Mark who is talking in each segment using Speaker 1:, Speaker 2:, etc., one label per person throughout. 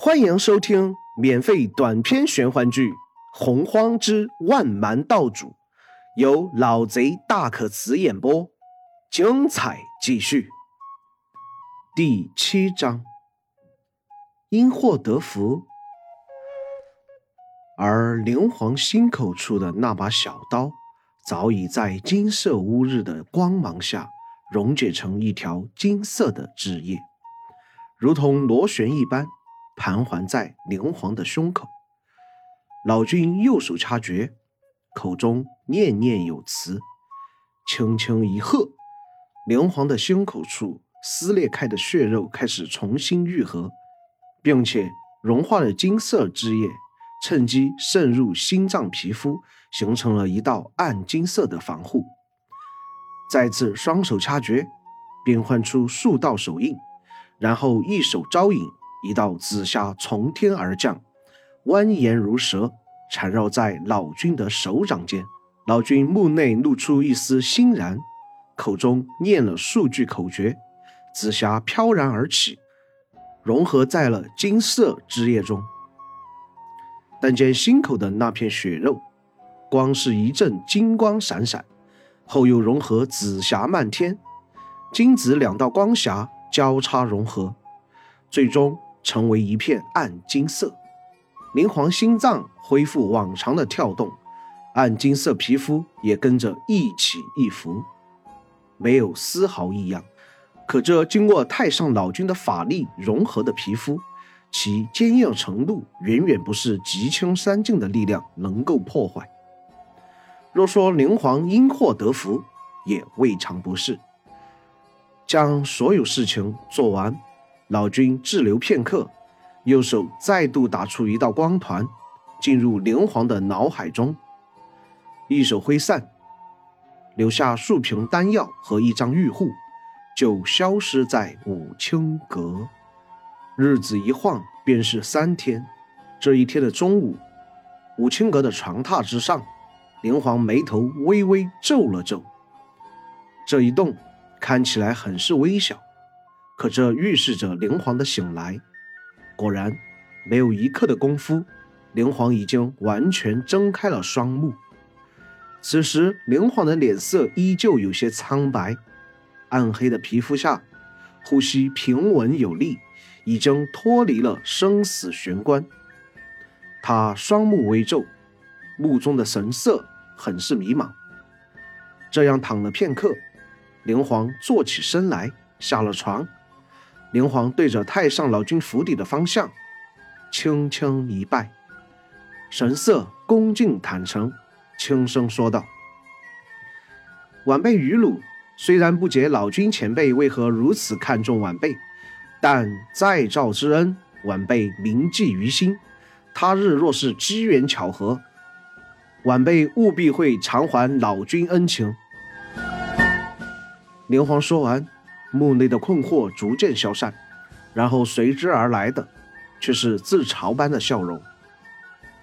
Speaker 1: 欢迎收听免费短篇玄幻剧《洪荒之万蛮道主》，由老贼大可辞演播，精彩继续。第七章，因祸得福。而灵皇心口处的那把小刀，早已在金色乌日的光芒下溶解成一条金色的枝叶，如同螺旋一般。盘桓在灵皇的胸口，老君右手掐诀，口中念念有词，轻轻一喝，灵皇的胸口处撕裂开的血肉开始重新愈合，并且融化的金色汁液趁机渗入心脏皮肤，形成了一道暗金色的防护。再次双手掐诀，变换出数道手印，然后一手招引。一道紫霞从天而降，蜿蜒如蛇，缠绕在老君的手掌间。老君目内露出一丝欣然，口中念了数句口诀，紫霞飘然而起，融合在了金色枝叶中。但见心口的那片血肉，光是一阵金光闪闪，后又融合紫霞漫天，金紫两道光霞交叉融合，最终。成为一片暗金色，灵皇心脏恢复往常的跳动，暗金色皮肤也跟着一起一伏，没有丝毫异样。可这经过太上老君的法力融合的皮肤，其坚硬程度远远不是极清三境的力量能够破坏。若说灵皇因祸得福，也未尝不是。将所有事情做完。老君滞留片刻，右手再度打出一道光团，进入灵皇的脑海中，一手挥散，留下数瓶丹药和一张玉护，就消失在武清阁。日子一晃便是三天。这一天的中午，武清阁的床榻之上，灵皇眉头微微皱了皱。这一动看起来很是微小。可这预示着灵皇的醒来。果然，没有一刻的功夫，灵皇已经完全睁开了双目。此时，灵皇的脸色依旧有些苍白，暗黑的皮肤下，呼吸平稳有力，已经脱离了生死玄关。他双目微皱，目中的神色很是迷茫。这样躺了片刻，灵皇坐起身来，下了床。灵皇对着太上老君府邸的方向，轻轻一拜，神色恭敬坦诚，轻声说道：“晚辈愚鲁虽然不解老君前辈为何如此看重晚辈，但再造之恩，晚辈铭记于心。他日若是机缘巧合，晚辈务必会偿还老君恩情。”灵皇说完。墓内的困惑逐渐消散，然后随之而来的却是自嘲般的笑容。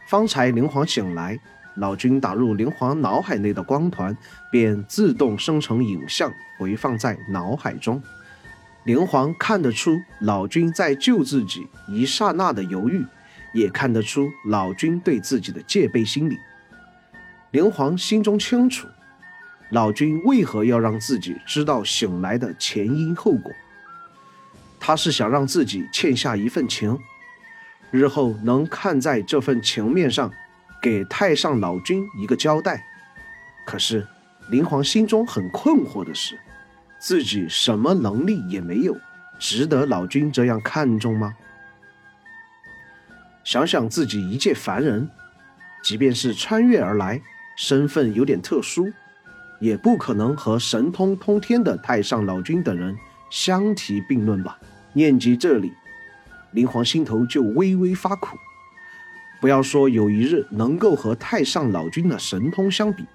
Speaker 1: 方才灵皇醒来，老君打入灵皇脑海内的光团便自动生成影像，回放在脑海中。灵皇看得出老君在救自己一刹那的犹豫，也看得出老君对自己的戒备心理。灵皇心中清楚。老君为何要让自己知道醒来的前因后果？他是想让自己欠下一份情，日后能看在这份情面上，给太上老君一个交代。可是灵皇心中很困惑的是，自己什么能力也没有，值得老君这样看重吗？想想自己一介凡人，即便是穿越而来，身份有点特殊。也不可能和神通通天的太上老君等人相提并论吧？念及这里，灵皇心头就微微发苦。不要说有一日能够和太上老君的神通相比，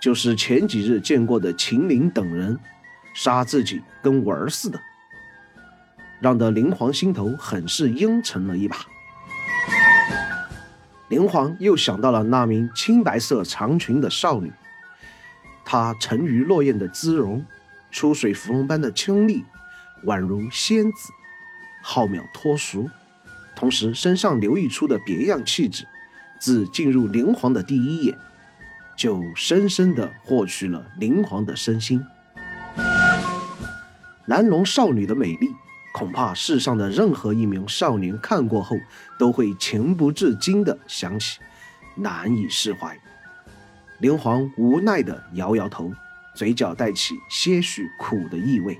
Speaker 1: 就是前几日见过的秦岭等人，杀自己跟玩儿似的，让得灵皇心头很是阴沉了一把。灵皇又想到了那名青白色长裙的少女。她沉鱼落雁的姿容，出水芙蓉般的清丽，宛如仙子，浩渺脱俗，同时身上流溢出的别样气质，自进入灵皇的第一眼，就深深地获取了灵皇的身心。蓝龙少女的美丽，恐怕世上的任何一名少年看过后，都会情不自禁地想起，难以释怀。灵皇无奈地摇摇头，嘴角带起些许苦的意味。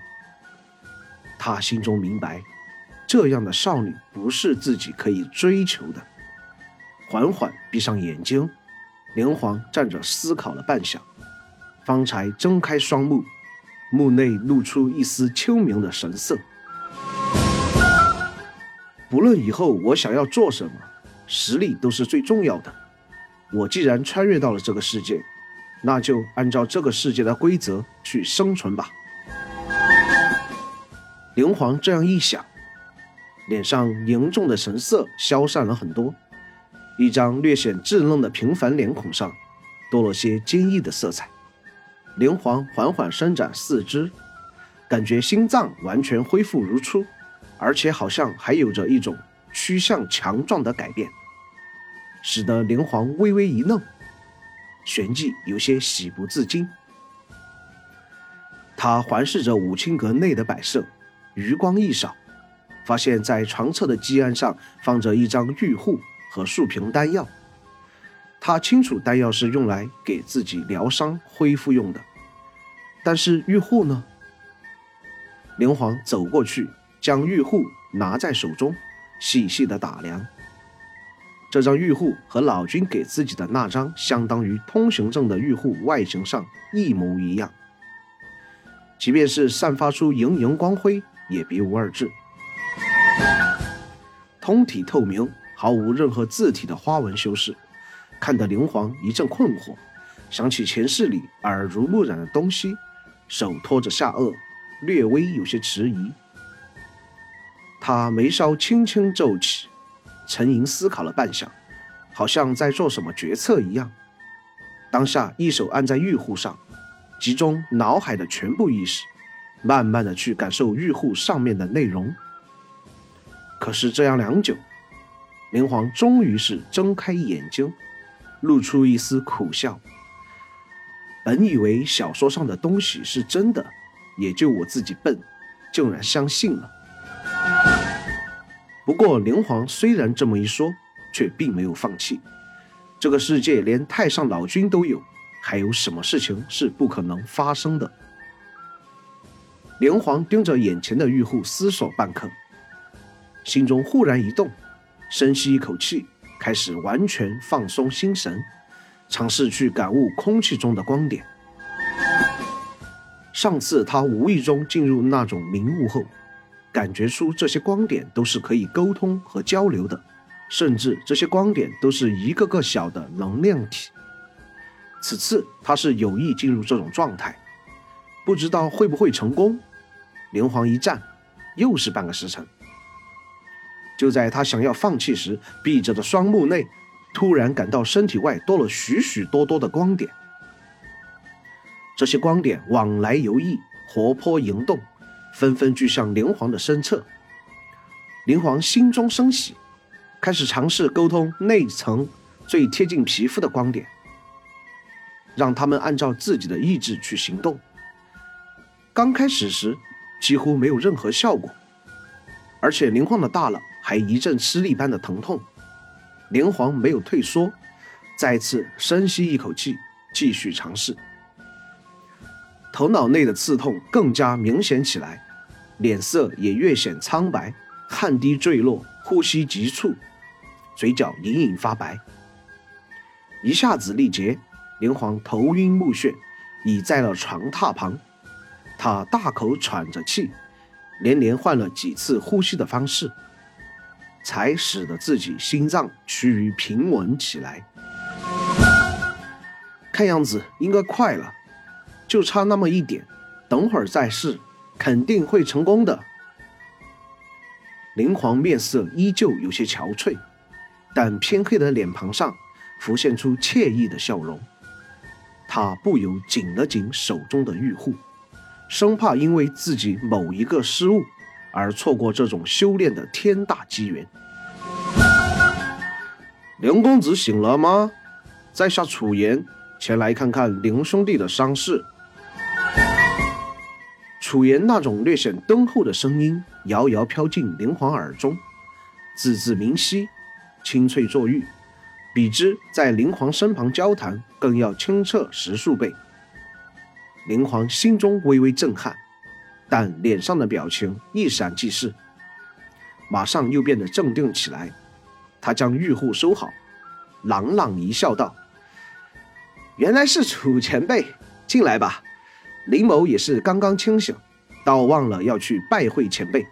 Speaker 1: 他心中明白。这样的少女不是自己可以追求的。缓缓闭上眼睛，连环站着思考了半晌，方才睁开双目，目内露出一丝秋明的神色。不论以后我想要做什么，实力都是最重要的。我既然穿越到了这个世界，那就按照这个世界的规则去生存吧。灵皇这样一想。脸上凝重的神色消散了很多，一张略显稚嫩的平凡脸孔上多了些坚毅的色彩。灵皇缓缓伸展四肢，感觉心脏完全恢复如初，而且好像还有着一种趋向强壮的改变，使得灵皇微微一愣，旋即有些喜不自禁。他环视着五清阁内的摆设，余光一扫。发现，在床侧的机案上放着一张玉护和数瓶丹药。他清楚丹药是用来给自己疗伤恢复用的，但是玉护呢？灵皇走过去，将玉护拿在手中，细细的打量。这张玉护和老君给自己的那张相当于通行证的玉护外形上一模一样，即便是散发出莹莹光辉，也别无二致。通体透明，毫无任何字体的花纹修饰，看得灵皇一阵困惑，想起前世里耳濡目染的东西，手托着下颚，略微有些迟疑。他眉梢轻轻皱起，沉吟思考了半晌，好像在做什么决策一样。当下一手按在玉护上，集中脑海的全部意识，慢慢的去感受玉护上面的内容。可是这样良久，明皇终于是睁开眼睛，露出一丝苦笑。本以为小说上的东西是真的，也就我自己笨，竟然相信了。不过灵皇虽然这么一说，却并没有放弃。这个世界连太上老君都有，还有什么事情是不可能发生的？灵皇盯着眼前的玉户，思索半刻。心中忽然一动，深吸一口气，开始完全放松心神，尝试去感悟空气中的光点。上次他无意中进入那种迷雾后，感觉出这些光点都是可以沟通和交流的，甚至这些光点都是一个个小的能量体。此次他是有意进入这种状态，不知道会不会成功。连环一战，又是半个时辰。就在他想要放弃时，闭着的双目内突然感到身体外多了许许多多的光点。这些光点往来游弋，活泼盈动，纷纷聚向灵皇的身侧。灵皇心中生喜，开始尝试沟通内层最贴近皮肤的光点，让他们按照自己的意志去行动。刚开始时几乎没有任何效果，而且灵皇的大脑。还一阵吃力般的疼痛，灵皇没有退缩，再次深吸一口气，继续尝试。头脑内的刺痛更加明显起来，脸色也越显苍白，汗滴坠落，呼吸急促，嘴角隐隐发白。一下子力竭，连环头晕目眩，倚在了床榻旁，他大口喘着气，连连换了几次呼吸的方式。才使得自己心脏趋于平稳起来。看样子应该快了，就差那么一点，等会儿再试，肯定会成功的。灵皇面色依旧有些憔悴，但偏黑的脸庞上浮现出惬意的笑容。他不由紧了紧手中的玉护，生怕因为自己某一个失误。而错过这种修炼的天大机缘。林公子醒了吗？在下楚言，前来看看林兄弟的伤势。楚言那种略显敦厚的声音遥遥飘进林皇耳中，字字明晰，清脆作玉，比之在林皇身旁交谈更要清澈十数倍。林皇心中微微震撼，但脸上的表情一闪即逝，马上又变得镇定起来。他将玉户收好，朗朗一笑道：“原来是楚前辈，进来吧。”林某也是刚刚清醒，倒忘了要去拜会前辈。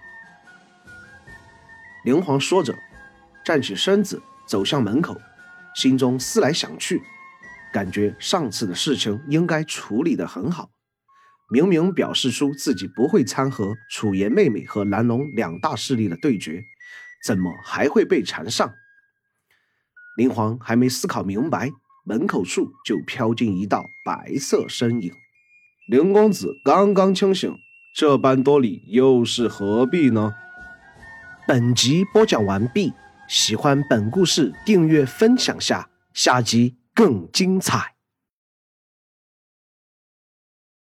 Speaker 1: 林皇说着，站起身子走向门口，心中思来想去，感觉上次的事情应该处理得很好。明明表示出自己不会掺和楚言妹妹和蓝龙两大势力的对决，怎么还会被缠上？林皇还没思考明白，门口处就飘进一道白色身影。林公子刚刚清醒，这般多礼又是何必呢？本集播讲完毕，喜欢本故事，订阅分享下，下集更精彩。